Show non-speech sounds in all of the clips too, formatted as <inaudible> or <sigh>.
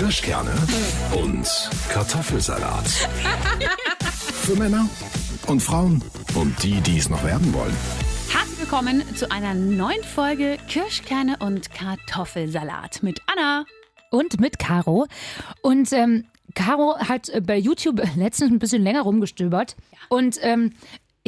Kirschkerne und Kartoffelsalat. <laughs> Für Männer und Frauen und die, die es noch werden wollen. Herzlich willkommen zu einer neuen Folge Kirschkerne und Kartoffelsalat mit Anna. und mit Caro. Und ähm, Caro hat äh, bei YouTube letztens ein bisschen länger rumgestöbert. Und ähm,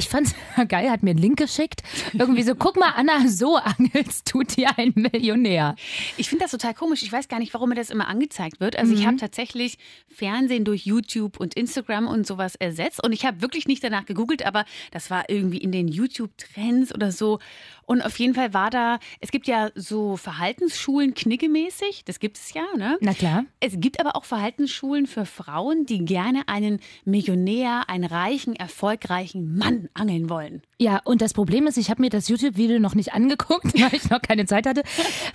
ich fand's <laughs> geil, hat mir einen Link geschickt. Irgendwie so, guck mal, Anna, so angelst tut dir ein Millionär. Ich finde das total komisch. Ich weiß gar nicht, warum mir das immer angezeigt wird. Also ich habe tatsächlich Fernsehen durch YouTube und Instagram und sowas ersetzt. Und ich habe wirklich nicht danach gegoogelt, aber das war irgendwie in den YouTube-Trends oder so. Und auf jeden Fall war da, es gibt ja so Verhaltensschulen kniggemäßig, das gibt es ja, ne? Na klar. Es gibt aber auch Verhaltensschulen für Frauen, die gerne einen Millionär, einen reichen, erfolgreichen Mann angeln wollen. Ja, und das Problem ist, ich habe mir das YouTube-Video noch nicht angeguckt, <laughs> weil ich noch keine Zeit hatte.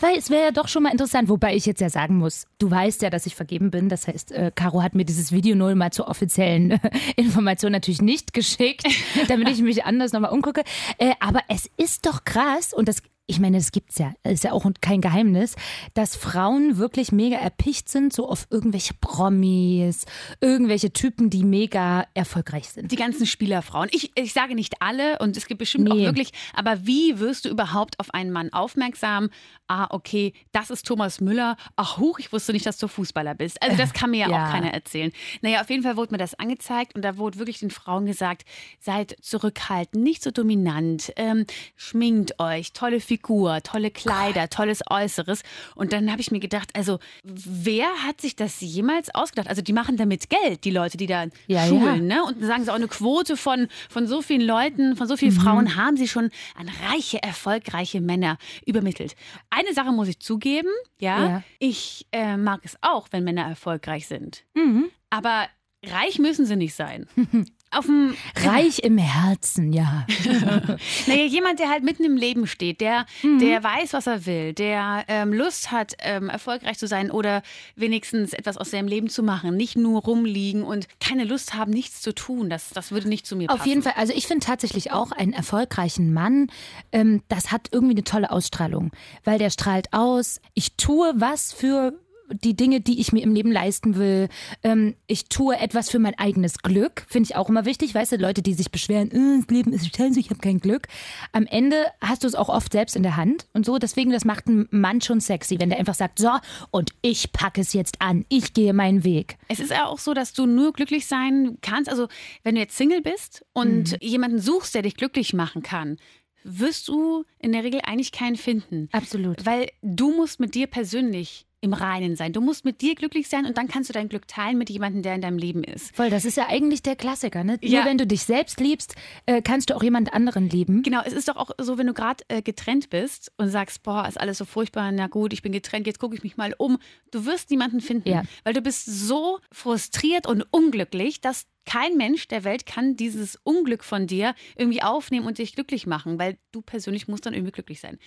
Weil es wäre ja doch schon mal interessant, wobei ich jetzt ja sagen muss, du weißt ja, dass ich vergeben bin. Das heißt, äh, Caro hat mir dieses Video nur mal zur offiziellen äh, Information natürlich nicht geschickt, <laughs> damit ich mich anders nochmal umgucke. Äh, aber es ist doch krass und das ich meine, das gibt's ja, ist ja auch kein Geheimnis, dass Frauen wirklich mega erpicht sind, so auf irgendwelche Promis, irgendwelche Typen, die mega erfolgreich sind. Die ganzen Spielerfrauen. Ich, ich sage nicht alle und es gibt bestimmt auch Nee. wirklich, aber wie wirst du überhaupt auf einen Mann aufmerksam? Ah, okay, das ist Thomas Müller. Ach, huch, ich wusste nicht, dass du Fußballer bist. Also das kann mir ja, <laughs> Ja. auch keiner erzählen. Naja, auf jeden Fall wurde mir das angezeigt und da wurde wirklich den Frauen gesagt, seid zurückhaltend, nicht so dominant, ähm, schminkt euch, tolle Figur, tolle Kleider, tolles Äußeres. Und dann habe ich mir gedacht, also wer hat sich das jemals ausgedacht? Also die machen damit Geld, die Leute, die da Ja, schulen, ne? Und dann sagen sie auch eine Quote von, von so vielen Leuten, von so vielen Mhm. Frauen haben sie schon an reiche, erfolgreiche Männer übermittelt. Eine Sache muss ich zugeben, ja, Ja. ich äh, mag es auch, wenn Männer erfolgreich sind. Mhm. Aber reich müssen sie nicht sein. <laughs> Auf dem, Reich im Herzen, ja. <laughs> naja, jemand, der halt mitten im Leben steht, der, Mhm. der weiß, was er will, der ähm, Lust hat, ähm, erfolgreich zu sein oder wenigstens etwas aus seinem Leben zu machen, nicht nur rumliegen und keine Lust haben, nichts zu tun. Das, das würde nicht zu mir passen. Auf jeden Fall, also ich finde tatsächlich auch einen erfolgreichen Mann, ähm, das hat irgendwie eine tolle Ausstrahlung, weil der strahlt aus, ich tue was für die Dinge, die ich mir im Leben leisten will. Ähm, ich tue etwas für mein eigenes Glück, finde ich auch immer wichtig. Weißt du, Leute, die sich beschweren, äh, das Leben ist scheiße, ich habe kein Glück. Am Ende hast du es auch oft selbst in der Hand und so. Deswegen, das macht einen Mann schon sexy, wenn der einfach sagt, so, und ich packe es jetzt an, ich gehe meinen Weg. Es ist ja auch so, dass du nur glücklich sein kannst. Also, wenn du jetzt Single bist und Mhm. jemanden suchst, der dich glücklich machen kann, wirst du in der Regel eigentlich keinen finden. Absolut. Weil du musst mit dir persönlich im Reinen sein. Du musst mit dir glücklich sein und dann kannst du dein Glück teilen mit jemandem, der in deinem Leben ist. Voll, das ist ja eigentlich der Klassiker, ne? Ja. Nur wenn du dich selbst liebst, äh, kannst du auch jemand anderen lieben. Genau, es ist doch auch so, wenn du gerade äh, getrennt bist und sagst, boah, ist alles so furchtbar, na gut, ich bin getrennt, jetzt gucke ich mich mal um. Du wirst niemanden finden, Ja. weil du bist so frustriert und unglücklich, dass kein Mensch der Welt kann dieses Unglück von dir irgendwie aufnehmen und dich glücklich machen, weil du persönlich musst dann irgendwie glücklich sein.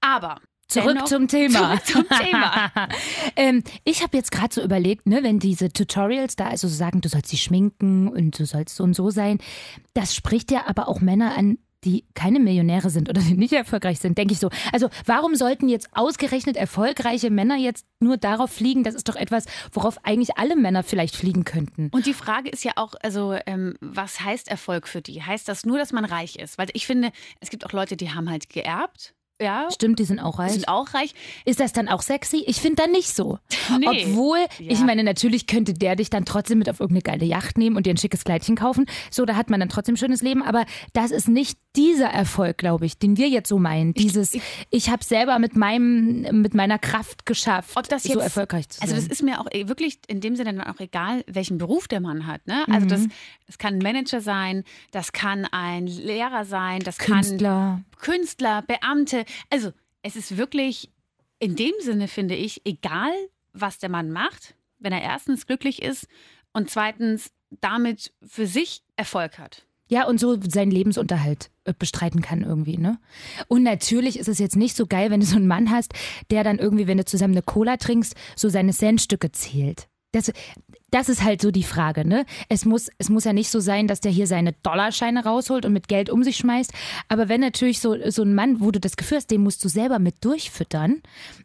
Aber Zurück dennoch- zum Thema. <laughs> Zurück zum Thema. <laughs> ähm, ich habe jetzt gerade so überlegt, ne, wenn diese Tutorials da also so sagen, du sollst sie schminken und du sollst so und so sein, das spricht ja aber auch Männer an, die keine Millionäre sind oder die nicht erfolgreich sind, denke ich so. Also warum sollten jetzt ausgerechnet erfolgreiche Männer jetzt nur darauf fliegen? Das ist doch etwas, worauf eigentlich alle Männer vielleicht fliegen könnten. Und die Frage ist ja auch, also ähm, was heißt Erfolg für die? Heißt das nur, dass man reich ist? Weil ich finde, es gibt auch Leute, die haben halt geerbt. Ja, Stimmt, die sind auch reich. sind auch reich. Ist das dann auch sexy? Ich finde dann nicht so. Nee. Obwohl, Ja. ich meine, natürlich könnte der dich dann trotzdem mit auf irgendeine geile Yacht nehmen und dir ein schickes Kleidchen kaufen. So, da hat man dann trotzdem ein schönes Leben. Aber das ist nicht dieser Erfolg, glaube ich, den wir jetzt so meinen. Dieses, ich, habe selber mit meinem, mit meiner Kraft geschafft, Ob das so jetzt- erfolgreich zu sein. Also das ist mir auch eh wirklich in dem Sinne dann auch egal, welchen Beruf der Mann hat. Ne? Also das, das kann ein Manager sein, das kann ein Lehrer sein, das kann Künstler. Beamte. Also es ist wirklich in dem Sinne, finde ich, egal, was der Mann macht, wenn er erstens glücklich ist und zweitens damit für sich Erfolg hat. Ja, und so seinen Lebensunterhalt äh, bestreiten kann irgendwie, ne? Und natürlich ist es jetzt nicht so geil, wenn du so einen Mann hast, der dann irgendwie, wenn du zusammen eine Cola trinkst, so seine Centstücke zählt. Das, Das ist halt so die Frage, ne? Es muss, es muss ja nicht so sein, dass der hier seine Dollarscheine rausholt und mit Geld um sich schmeißt. Aber wenn natürlich so, so ein Mann, wo du das Gefühl hast, den musst du selber mit durchfüttern,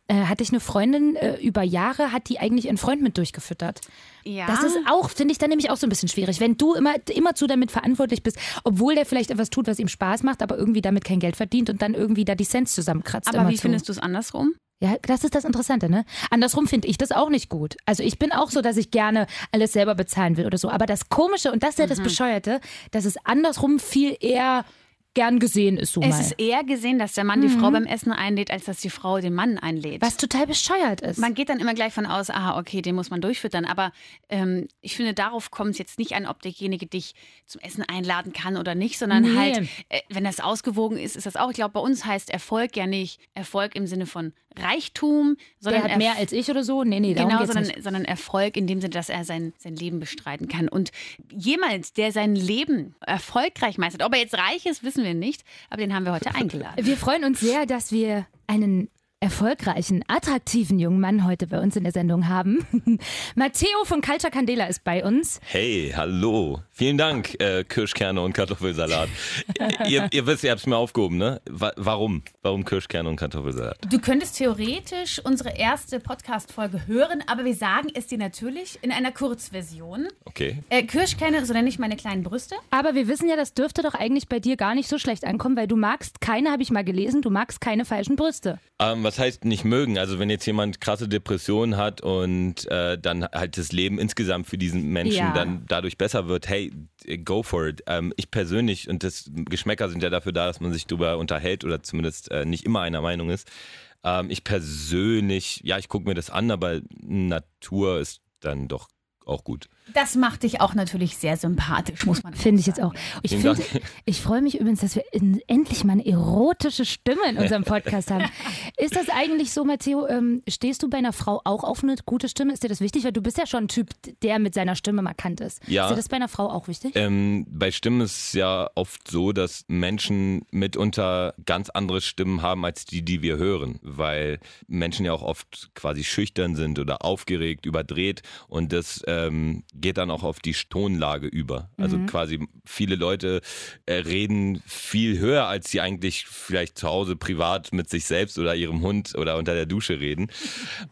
äh, hatte ich eine Freundin äh, über Jahre, hat die eigentlich ihren Freund mit durchgefüttert. Ja. Das ist auch, finde ich, dann nämlich auch so ein bisschen schwierig. Wenn du immer, immerzu damit verantwortlich bist, obwohl der vielleicht etwas tut, was ihm Spaß macht, aber irgendwie damit kein Geld verdient und dann irgendwie da die Cents zusammenkratzt. Aber wie immerzu. findest du es andersrum? Ja, das ist das Interessante, ne? Andersrum finde ich das auch nicht gut. Also ich bin auch so, dass ich gerne alles selber bezahlen will oder so. Aber das Komische, und das ist ja das Mhm. Bescheuerte, dass es andersrum viel eher gern gesehen ist, so Es mal. ist eher gesehen, dass der Mann die Frau beim Essen einlädt, als dass die Frau den Mann einlädt. was total bescheuert ist. Man geht dann immer gleich von aus, aha, okay, den muss man durchfüttern. Aber ähm, ich finde, darauf kommt es jetzt nicht an, ob derjenige dich zum Essen einladen kann oder nicht, sondern Nee. halt, äh, wenn das ausgewogen ist, ist das auch. Ich glaube, bei uns heißt Erfolg ja nicht Erfolg im Sinne von Reichtum, sondern der hat mehr als ich oder so? Nee, nee, darum Genau, sondern, nicht. sondern Erfolg in dem Sinne, dass er sein, sein Leben bestreiten kann. Und jemand, der sein Leben erfolgreich meistert, ob er jetzt reich ist, wissen wir nicht, aber den haben wir heute eingeladen. Wir freuen uns sehr, dass wir einen erfolgreichen, attraktiven jungen Mann heute bei uns in der Sendung haben. <laughs> Matteo von Culture Candela ist bei uns. Hey, hallo. Vielen Dank, äh, Kirschkerne und Kartoffelsalat. <laughs> ihr, ihr wisst, ihr habt es mir aufgehoben, ne? Wa warum? Warum Kirschkerne und Kartoffelsalat? Du könntest theoretisch unsere erste Podcast-Folge hören, aber wir sagen es dir natürlich in einer Kurzversion. Okay. Äh, Kirschkerne, so nenne ich meine kleinen Brüste. Aber wir wissen ja, das dürfte doch eigentlich bei dir gar nicht so schlecht ankommen, weil du magst keine, habe ich mal gelesen, du magst keine falschen Brüste. Ähm, was heißt nicht mögen? Also wenn jetzt jemand krasse Depressionen hat und äh, dann halt das Leben insgesamt für diesen Menschen Ja. dann dadurch besser wird, hey, go for it. Ähm, ich persönlich, und das Geschmäcker sind ja dafür da, dass man sich darüber unterhält oder zumindest äh, nicht immer einer Meinung ist. Ähm, ich persönlich, ja, ich gucke mir das an, aber Natur ist dann doch auch gut. Das macht dich auch natürlich sehr sympathisch, muss man Finde ich jetzt auch. Ich, ich freue mich übrigens, dass wir in, endlich mal eine erotische Stimme in unserem Podcast haben. <laughs> Ist das eigentlich so, Matteo? Ähm, stehst du bei einer Frau auch auf eine gute Stimme? Ist dir das wichtig? Weil du bist ja schon ein Typ, der mit seiner Stimme markant ist. Ja. Ist dir das bei einer Frau auch wichtig? Ähm, bei Stimmen ist es ja oft so, dass Menschen mitunter ganz andere Stimmen haben als die, die wir hören, weil Menschen ja auch oft quasi schüchtern sind oder aufgeregt, überdreht und das ähm, geht dann auch auf die Tonlage über. Also quasi viele Leute äh, reden viel höher, als sie eigentlich vielleicht zu Hause privat mit sich selbst oder ihrem Hund oder unter der Dusche reden. <laughs>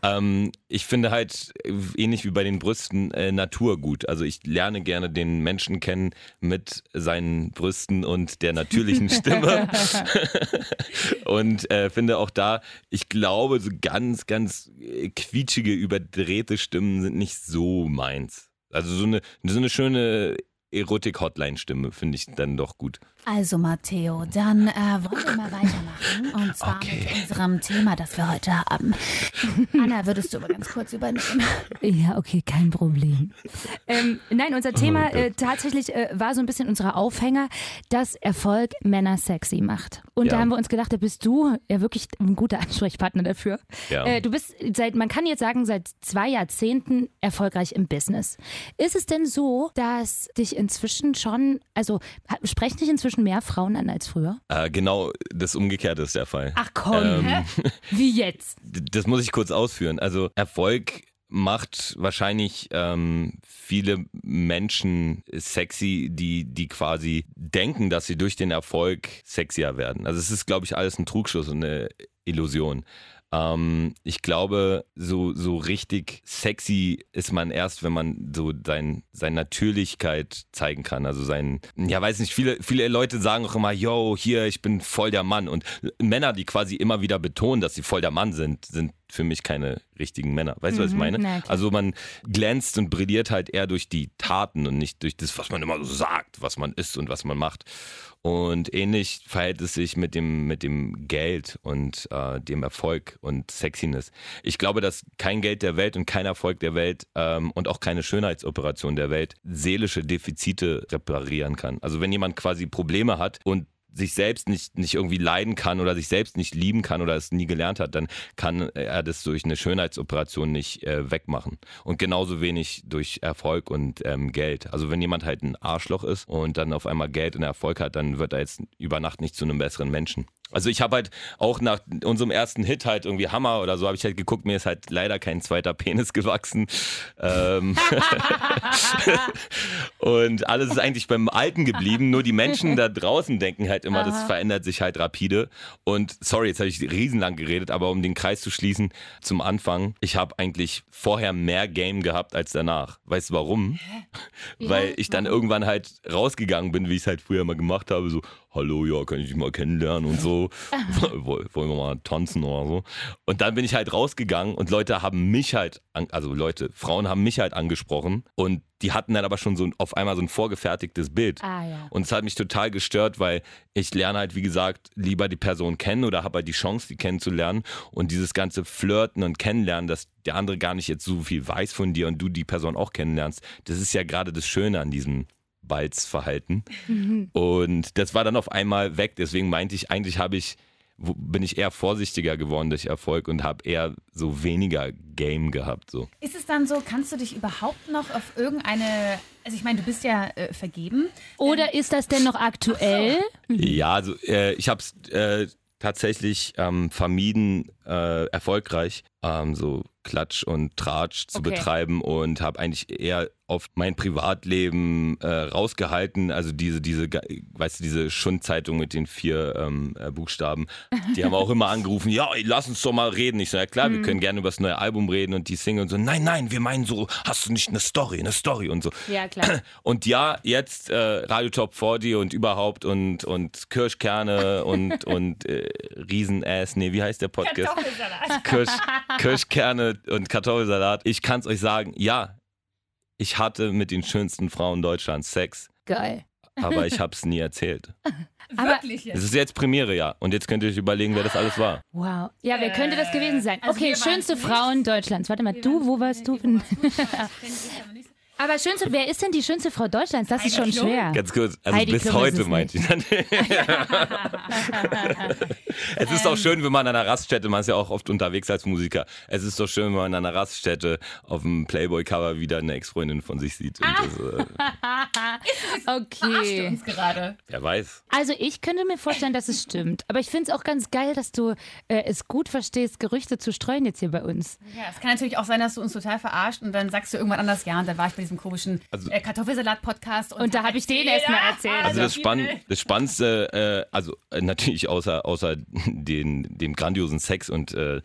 Ähm, ich finde halt, äh, ähnlich wie bei den Brüsten, äh, Natur gut. Also ich lerne gerne den Menschen kennen mit seinen Brüsten und der natürlichen <laughs> Stimme. <laughs> und äh, finde auch da, ich glaube, so ganz, ganz äh, quietschige, überdrehte Stimmen sind nicht so meins. Also so eine, so eine schöne Erotik-Hotline-Stimme finde ich dann doch gut. Also Matteo, dann äh, wollen wir mal weitermachen. Und zwar Okay. mit unserem Thema, das wir heute haben. <laughs> Anna, würdest du aber ganz kurz übernehmen? Ja, okay, kein Problem. Ähm, nein, unser Thema äh, tatsächlich äh, war so ein bisschen unser Aufhänger, dass Erfolg Männer sexy macht. Und da Ja. haben wir uns gedacht, da bist du ja wirklich ein guter Ansprechpartner dafür. Ja. Äh, du bist seit, man kann jetzt sagen, seit zwei Jahrzehnten erfolgreich im Business. Ist es denn so, dass dich inzwischen schon, also sprechen dich inzwischen mehr Frauen an als früher? Äh, genau das Umgekehrte ist der Fall. Ach komm, Ähm, wie jetzt? <laughs> das muss ich kurz ausführen. Also Erfolg macht wahrscheinlich ähm, viele Menschen sexy, die, die quasi denken, dass sie durch den Erfolg sexier werden. Also es ist, glaube ich, alles ein Trugschluss und eine Illusion. Ähm, ich glaube, so, so richtig sexy ist man erst, wenn man so sein, seine Natürlichkeit zeigen kann. Also sein, ja, weiß nicht, viele, viele Leute sagen auch immer, yo, hier, ich bin voll der Mann. Und Männer, die quasi immer wieder betonen, dass sie voll der Mann sind, sind für mich keine richtigen Männer. Weißt du, was ich meine? na. Also man glänzt und brilliert halt eher durch die Taten und nicht durch das, was man immer so sagt, was man ist und was man macht. Und ähnlich verhält es sich mit dem, mit dem Geld und äh, dem Erfolg und Sexiness. Ich glaube, dass kein Geld der Welt und kein Erfolg der Welt ähm, und auch keine Schönheitsoperation der Welt seelische Defizite reparieren kann. Also wenn jemand quasi Probleme hat und sich selbst nicht, nicht irgendwie leiden kann oder sich selbst nicht lieben kann oder es nie gelernt hat, dann kann er das durch eine Schönheitsoperation nicht äh, wegmachen. Und genauso wenig durch Erfolg und ähm, Geld. Also wenn jemand halt ein Arschloch ist und dann auf einmal Geld und Erfolg hat, dann wird er jetzt über Nacht nicht zu einem besseren Menschen. Also ich habe halt auch nach unserem ersten Hit halt irgendwie Hammer oder so habe ich halt geguckt, mir ist halt leider kein zweiter Penis gewachsen. Ähm <laughs> und alles ist eigentlich beim Alten geblieben. Nur die Menschen da draußen denken halt immer, das verändert sich halt rapide. Und sorry, jetzt habe ich riesenlang geredet, aber um den Kreis zu schließen, zum Anfang, ich habe eigentlich vorher mehr Game gehabt als danach. Weißt du warum? Weil ich dann irgendwann halt rausgegangen bin, wie ich es halt früher mal gemacht habe, so, hallo, ja, kann ich dich mal kennenlernen und so. <laughs> Wollen wir mal tanzen oder so. Und dann bin ich halt rausgegangen und Leute haben mich halt, also Leute, Frauen haben mich halt angesprochen und die hatten dann aber schon so auf einmal so ein vorgefertigtes Bild. Ah, ja. Und es hat mich total gestört, weil ich lerne halt, wie gesagt, lieber die Person kennen oder habe halt die Chance, die kennenzulernen. Und dieses ganze Flirten und Kennenlernen, dass der andere gar nicht jetzt so viel weiß von dir und du die Person auch kennenlernst, das ist ja gerade das Schöne an diesem Balzverhalten. Und das war dann auf einmal weg. Deswegen meinte ich, eigentlich habe ich, wo- bin ich eher vorsichtiger geworden durch Erfolg und habe eher so weniger Game gehabt. So. Ist es dann so, kannst du dich überhaupt noch auf irgendeine, also ich meine, du bist ja äh, vergeben. Oder ist das denn noch aktuell? Ja, also äh, ich habe es äh, tatsächlich ähm, vermieden, äh, erfolgreich ähm, so Klatsch und Tratsch zu Okay. betreiben und habe eigentlich eher auf mein Privatleben äh, rausgehalten. Also diese, diese, weißt du, diese Schundzeitung mit den vier ähm, äh, Buchstaben, die haben auch immer <laughs> angerufen, ja, ey, lass uns doch mal reden. Ich so, ja klar, wir können gerne über das neue Album reden und die Single und so, nein, nein, wir meinen so, hast du nicht eine Story, eine Story und so. Ja, klar. <clears throat> Und ja, jetzt äh, Radio Top 40 und überhaupt und, und Kirschkerne und, <laughs> und äh, Riesenass, nee, wie heißt der Podcast? <laughs> Kirsch, Kirschkerne und Kartoffelsalat. Ich kann es euch sagen, ja, ich hatte mit den schönsten Frauen Deutschlands Sex, Geil. aber ich habe es nie erzählt. <laughs> Wirklich Es ist jetzt Premiere, ja. Und jetzt könnt ihr euch überlegen, wer das alles war. Wow. Ja, wer könnte das gewesen sein? also Okay, schönste nicht- Frauen Deutschlands. Warte mal, du, wo warst du? Aber schönste, wer ist denn die schönste Frau Deutschlands? Das ist schon schwer. Ganz kurz, also Heidi bis Klum ist heute es meinte ich. <laughs> es ist doch schön, wenn man an einer Raststätte, man ist ja auch oft unterwegs als Musiker, es ist doch schön, wenn man an einer Raststätte auf dem Playboy-Cover wieder eine Ex-Freundin von sich sieht. Und das, äh, <laughs> Okay. uns gerade. wer weiß. Also ich könnte mir vorstellen, dass es stimmt. Aber ich finde es auch ganz geil, dass du äh, es gut verstehst, Gerüchte zu streuen jetzt hier bei uns. Ja, es kann natürlich auch sein, dass du uns total verarscht und dann sagst du irgendwann anders, ja, und dann war ich bei diesem komischen Also- äh, Kartoffelsalat-Podcast. Und da habe ich den erst mal erzählt. Also das, Spann das Spannendste, äh, also äh, natürlich außer, außer <laughs> den, dem grandiosen Sex und äh,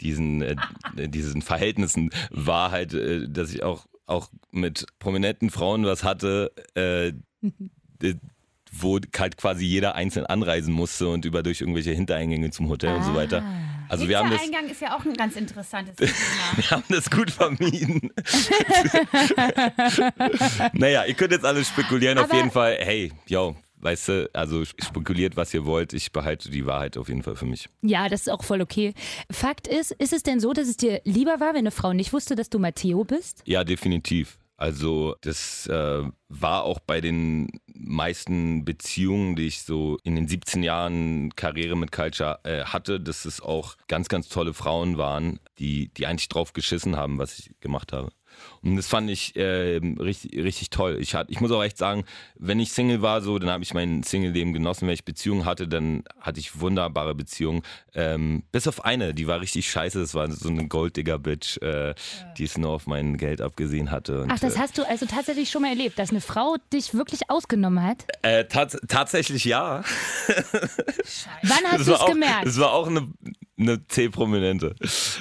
diesen, äh, diesen Verhältnissen war halt, äh, dass ich auch, auch mit prominenten Frauen was hatte, äh, äh, wo halt quasi jeder einzeln anreisen musste und über durch irgendwelche Hintereingänge zum Hotel und so weiter. Also wir haben das, Eingang ist ja auch ein ganz interessantes <laughs> Thema. wir haben das gut vermieden. <laughs> naja, ihr könnt jetzt alles spekulieren. Auf Aber- jeden Fall, hey, yo, weißt du, also spekuliert, was ihr wollt. Ich behalte die Wahrheit auf jeden Fall für mich. Ja, das ist auch voll okay. Fakt ist, ist es denn so, dass es dir lieber war, wenn eine Frau nicht wusste, dass du Matteo bist? Ja, definitiv. Also das äh, war auch bei den meisten Beziehungen, die ich so in den 17 Jahren Karriere mit Culture äh, hatte, dass es auch ganz, ganz tolle Frauen waren, die, die eigentlich drauf geschissen haben, was ich gemacht habe. Und das fand ich äh, richtig, richtig toll. Ich, hat, ich muss auch echt sagen, wenn ich Single war, so, dann habe ich mein Single-Leben genossen. Wenn ich Beziehungen hatte, dann hatte ich wunderbare Beziehungen. Ähm, bis auf eine, die war richtig scheiße. Das war so eine Golddigger-Bitch, äh, die es nur auf mein Geld abgesehen hatte. Und, Ach, das hast du also tatsächlich schon mal erlebt, dass eine Frau dich wirklich ausgenommen hat? äh, äh, tats tatsächlich ja. Wann hast du es gemerkt? Das war auch eine, eine C-Prominente.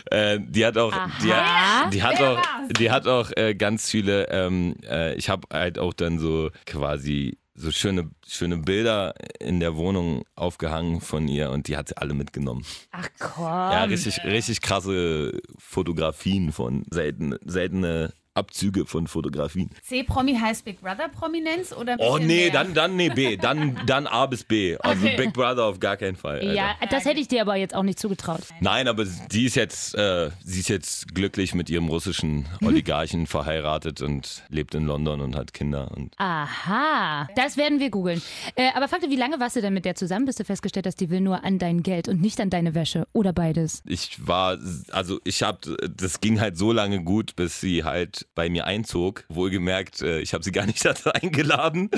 Äh, die hat auch, die hat, die hat Wer auch, war's? die hat auch äh, ganz viele. Ähm, äh, ich habe halt auch dann so quasi so schöne, schöne Bilder in der Wohnung aufgehangen von ihr und die hat sie alle mitgenommen. Ach komm. Ja, richtig, richtig krasse Fotografien von selten, seltene Abzüge von Fotografien. C-Promi heißt Big Brother Prominenz oder Oh nee, mehr? dann, dann nee, B. Dann, dann A bis B. Also Okay. Big Brother auf gar keinen Fall. Alter. Ja, das hätte ich dir aber jetzt auch nicht zugetraut. Nein, aber sie ist jetzt, äh, sie ist jetzt glücklich mit ihrem russischen Oligarchen verheiratet und lebt in London und hat Kinder. Und Aha, das werden wir googeln. Äh, aber Fakte, wie lange warst du denn mit der zusammen, bis du festgestellt hast, die will nur an dein Geld und nicht an deine Wäsche oder beides? ich war, also ich hab, das ging halt so lange gut, bis sie halt bei mir einzog. Wohlgemerkt, äh, ich habe sie gar nicht <laughs> dazu eingeladen.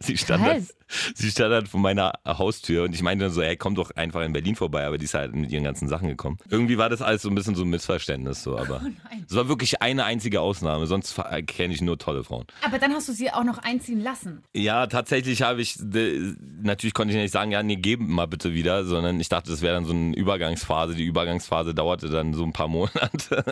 sie, stand dann, sie stand dann vor meiner Haustür und ich meinte dann so, hey, komm doch einfach in Berlin vorbei, aber die ist halt mit ihren ganzen Sachen gekommen. Irgendwie war das alles so ein bisschen so ein Missverständnis, so, aber oh es war wirklich eine einzige Ausnahme, sonst kenne ich nur tolle Frauen. Aber dann hast du sie auch noch einziehen lassen. Ja, tatsächlich habe ich, natürlich konnte ich nicht sagen, ja, nee, geben mal bitte wieder, sondern ich dachte, das wäre dann so eine Übergangsphase. Die Übergangsphase dauerte dann so ein paar Monate.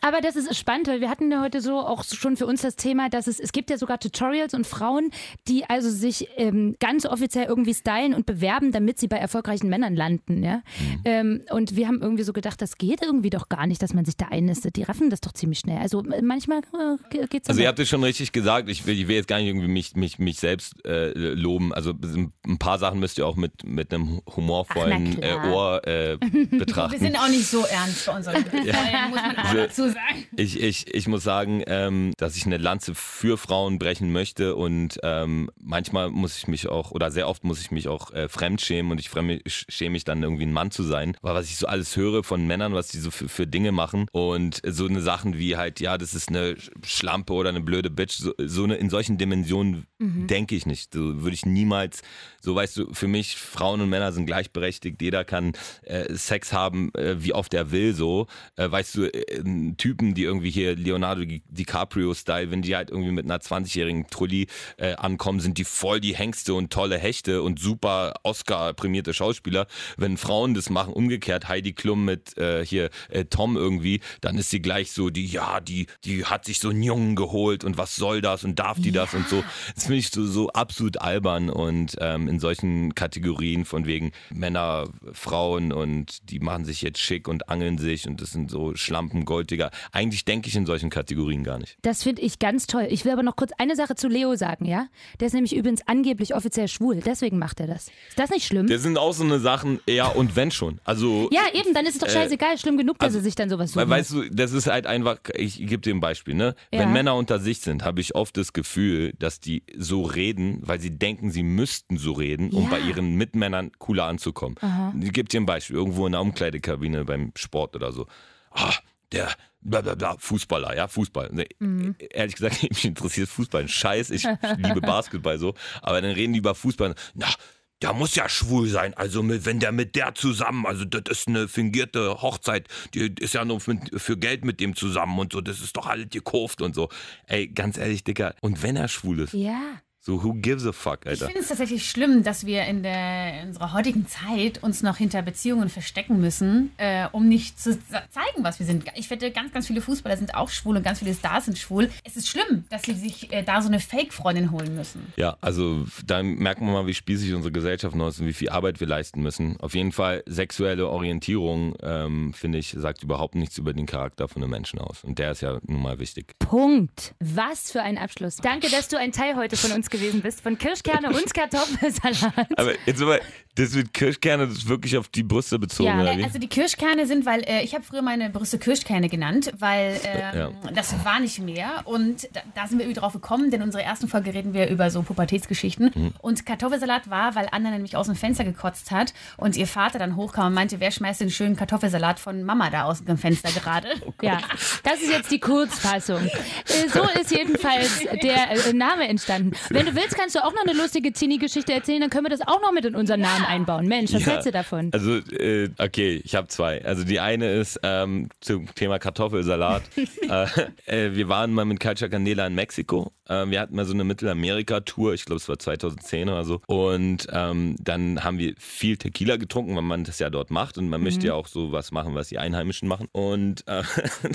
Aber das ist spannend, weil wir hatten ja heute so auch schon für uns das Thema, dass es, es gibt ja sogar Tutorials und Frauen, die also sich ähm, ganz offiziell irgendwie stylen und bewerben, damit sie bei erfolgreichen Männern landen. Ja? Mhm. Ähm, und wir haben irgendwie so gedacht, das geht irgendwie doch gar nicht, dass man sich da einnistet. Die raffen das doch ziemlich schnell. Also äh, manchmal äh, geht es Also ihr habt es schon richtig gesagt. Ich will, ich will jetzt gar nicht irgendwie mich, mich, mich selbst äh, loben. Also ein paar Sachen müsst ihr auch mit, mit einem humorvollen Ach, äh, Ohr äh, betrachten. <laughs> wir sind auch nicht so ernst bei unseren <laughs> ja. muss man auch dazu sagen. Ich, ich, ich muss sagen, ähm, dass ich eine Lanze für Frauen brechen möchte und ähm, manchmal muss ich mich auch, oder sehr oft muss ich mich auch äh, fremdschämen und ich schäme mich dann irgendwie ein Mann zu sein. Weil was ich so alles höre von Männern, was die so für, für Dinge machen und so eine Sachen wie halt, ja, das ist eine Schlampe oder eine blöde Bitch, so, so eine, in solchen Dimensionen mhm. denke ich nicht. So würde ich niemals, so weißt du, für mich, Frauen und Männer sind gleichberechtigt, jeder kann äh, Sex haben, äh, wie oft er will, so. Äh, weißt du, äh, Typen, die irgendwie hier Leonardo DiCaprio-Style, wenn die halt irgendwie mit einer 20-jährigen Trulli äh, ankommen, sind die voll die Hengste und tolle Hechte und super Oscar-prämierte Schauspieler. Wenn Frauen das machen, umgekehrt, Heidi Klum mit äh, hier Tom irgendwie, dann ist sie gleich so, die, ja, die, die hat sich so einen Jungen geholt und was soll das und darf die ja. das und so. Das finde ich so, so absolut albern und ähm, in solchen Kategorien von wegen Männer, Frauen und die machen sich jetzt schick und angeln sich und das sind so Schlampen, Golddigger. Eigentlich denke ich in solchen Kategorien gar nicht. Das finde ich ganz toll. Ich will aber noch kurz eine Sache zu Leo sagen, ja? Der ist nämlich übrigens angeblich offiziell schwul, deswegen macht er das. Ist das nicht schlimm? Das sind auch so eine Sachen, ja und wenn schon. Also Ja, eben, dann ist es doch äh, scheißegal, schlimm genug, dass also, er sich dann sowas sucht. Weißt du, das ist halt einfach, ich gebe dir ein Beispiel, ne? Ja. Wenn Männer unter sich sind, habe ich oft das Gefühl, dass die so reden, weil sie denken, sie müssten so reden, um ja. bei ihren Mitmännern cooler anzukommen. Aha. Ich gebe dir ein Beispiel, irgendwo in der Umkleidekabine beim Sport oder so. Ah, der Blablabla, Fußballer, ja, Fußball. Nee, mhm. Ehrlich gesagt, <laughs> mich interessiert Fußball ein Scheiß. Ich liebe Basketball so. Aber dann reden die über Fußball. Na, der muss ja schwul sein. Also wenn der mit der zusammen, also das ist eine fingierte Hochzeit, die ist ja nur für Geld mit dem zusammen und so, das ist doch alles gekauft und so. Ey, ganz ehrlich, Dicker, und wenn er schwul ist? Ja. So, who gives a fuck, Alter? Ich finde es tatsächlich schlimm, dass wir in, der, in unserer heutigen Zeit uns noch hinter Beziehungen verstecken müssen, äh, um nicht zu zeigen, was wir sind. Ich finde, ganz, ganz viele Fußballer sind auch schwul und ganz viele Stars sind schwul. Es ist schlimm, dass sie sich äh, da so eine Fake-Freundin holen müssen. Ja, also da merkt man mal, wie spießig unsere Gesellschaft noch ist und wie viel Arbeit wir leisten müssen. Auf jeden Fall, sexuelle Orientierung, ähm, finde ich, sagt überhaupt nichts über den Charakter von einem Menschen aus. Und der ist ja nun mal wichtig. Punkt. Was für ein Abschluss. Danke, dass du ein Teil heute von uns gewesen bist, von Kirschkerne und <laughs> Kartoffelsalat. Aber jetzt mal, das mit Kirschkerne das ist wirklich auf die Brüste bezogen, ja, oder wie? Also die Kirschkerne sind, weil äh, ich habe früher meine Brüste Kirschkerne genannt, weil ähm, ja. das war nicht mehr. Und da, da, sind wir irgendwie drauf gekommen, denn in unserer ersten Folge reden wir über so Pubertätsgeschichten. Mhm. Und Kartoffelsalat war, weil Anna nämlich aus dem Fenster gekotzt hat und ihr Vater dann hochkam und meinte, wer schmeißt den schönen Kartoffelsalat von Mama da aus dem Fenster gerade? <laughs> Oh ja, das ist jetzt die Kurzfassung. Äh, so ist jedenfalls <laughs> der äh, Name entstanden. Wenn du willst, kannst du auch noch eine lustige Teenie-Geschichte erzählen, dann können wir das auch noch mit in unseren Namen einbauen. Mensch, was ja, hältst du davon? Also, äh, okay, ich habe zwei. Also die eine ist ähm, zum Thema Kartoffelsalat. <laughs> äh, äh, wir waren mal mit Culture Canela in Mexiko. Äh, wir hatten mal so eine Mittelamerika-Tour, ich glaube, es war 2010 oder so. Und ähm, dann haben wir viel Tequila getrunken, weil man das ja dort macht. Und man mhm. möchte ja auch so was machen, was die Einheimischen machen. Und äh,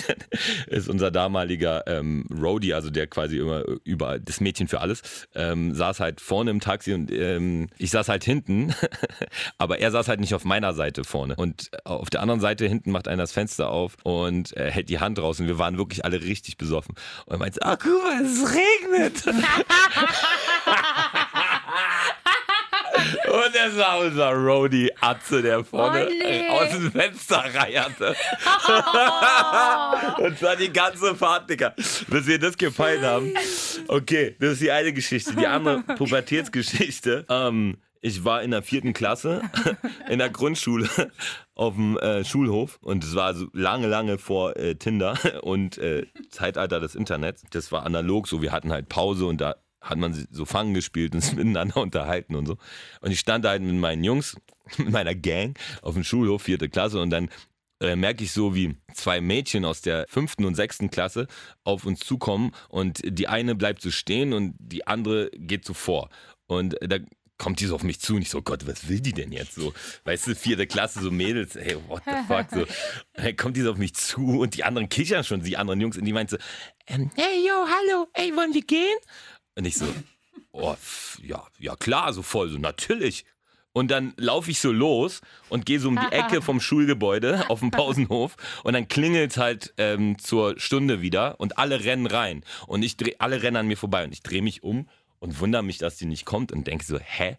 <laughs> ist unser damaliger ähm, Roadie, also der quasi immer überall, das Mädchen für alles, ähm, saß halt vorne im Taxi und ähm, ich saß halt hinten <laughs> aber er saß halt nicht auf meiner Seite vorne. Und auf der anderen Seite hinten macht einer das Fenster auf und äh, hält die Hand raus. Und wir waren wirklich alle richtig besoffen. Und er meinte, ah, guck mal, es regnet. <laughs> <laughs> Und das war unser Roadie Atze, der vorne oh, nee. aus dem Fenster reierte. <laughs> Und zwar die ganze Fahrt, Digga. Bis wir das gefallen haben. Okay, das ist die eine Geschichte. Die andere <laughs> Pubertätsgeschichte. Ähm, Ich war in der vierten Klasse <laughs> in der Grundschule auf dem äh, Schulhof und es war so lange, lange vor äh, Tinder und äh, Zeitalter des Internets. Das war analog so. Wir hatten halt Pause und da hat man so Fangen gespielt und <laughs> sich miteinander unterhalten und so. Und ich stand da halt mit meinen Jungs, <laughs> mit meiner Gang auf dem Schulhof, vierte Klasse und dann äh, merke ich so, wie zwei Mädchen aus der fünften und sechsten Klasse auf uns zukommen und die eine bleibt so stehen und die andere geht so vor. Und da kommt die so auf mich zu und ich so, Gott, was will die denn jetzt so? Weißt du, vierte Klasse, so Mädels, hey, what the fuck, so. Dann kommt die so auf mich zu und die anderen kichern schon, die anderen Jungs, und die meint so, ähm, hey, yo, hallo, ey, wollen wir gehen? Und ich so, oh, ja, ja klar, so voll, so natürlich. Und dann laufe ich so los und gehe so um die Ecke vom Schulgebäude <laughs> auf dem Pausenhof und dann klingelt es halt ähm, zur Stunde wieder und alle rennen rein und ich dreh, alle rennen an mir vorbei und ich drehe mich um und wundere mich, dass die nicht kommt und denke so, hä,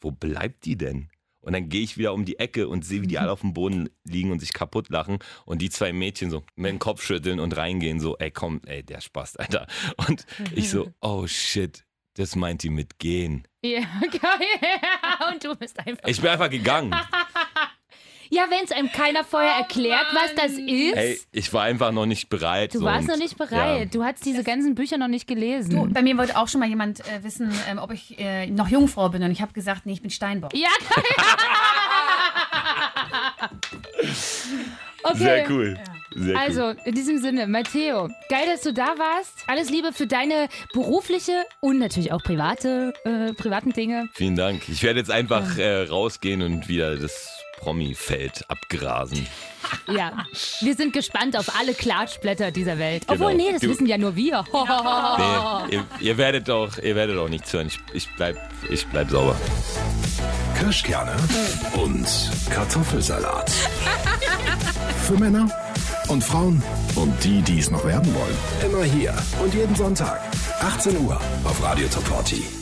wo bleibt die denn? Und dann gehe ich wieder um die Ecke und sehe, wie die alle auf dem Boden liegen und sich kaputt lachen und die zwei Mädchen so mit dem Kopf schütteln und reingehen, so, ey, komm, ey, der Spaß, Alter. Und ich so, <laughs> oh shit, das meint die mit gehen. Ja, <laughs> geil. Und du bist einfach. Ich bin einfach gegangen. <laughs> Ja, wenn es einem keiner vorher erklärt, was das ist. Hey, ich war einfach noch nicht bereit. Du warst noch nicht bereit. Ja. Du hast diese ganzen Bücher noch nicht gelesen. Du, bei mir wollte auch schon mal jemand äh, wissen, ähm, ob ich äh, noch Jungfrau bin. Und ich habe gesagt, nee, ich bin Steinbock. ja, <laughs> Okay. Sehr cool. Sehr cool. Also, in diesem Sinne, Matteo, geil, dass du da warst. Alles Liebe für deine berufliche und natürlich auch private, äh, privaten Dinge. Vielen Dank. Ich werde jetzt einfach äh, rausgehen und wieder das Promi-Feld abgrasen. Ja, wir sind gespannt auf alle Klatschblätter dieser Welt. Genau. Obwohl, nee, das Du- wissen ja nur wir. Nee, ihr, ihr werdet auch, ihr werdet auch nichts hören. Ich, ich bleib, ich bleib sauber. Kirschkerne und Kartoffelsalat. <laughs> Für Männer und Frauen und die, die es noch werden wollen. Immer hier und jeden Sonntag. 18 Uhr auf Radio Top 40.